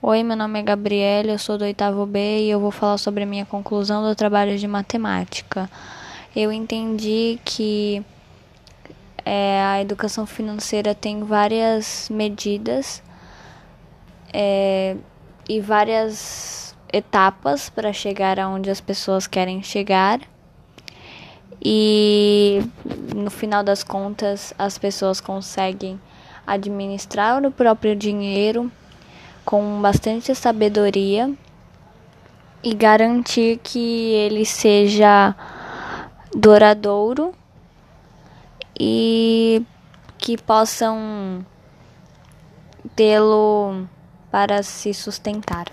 Oi, meu nome é Gabriela, eu sou do oitavo B e eu vou falar sobre a minha conclusão do trabalho de matemática. Eu entendi que é, a educação financeira tem várias medidas é, e várias etapas para chegar aonde as pessoas querem chegar. E no final das contas, as pessoas conseguem administrar o próprio dinheiro com bastante sabedoria e garantir que ele seja duradouro e que possam tê-lo para se sustentar.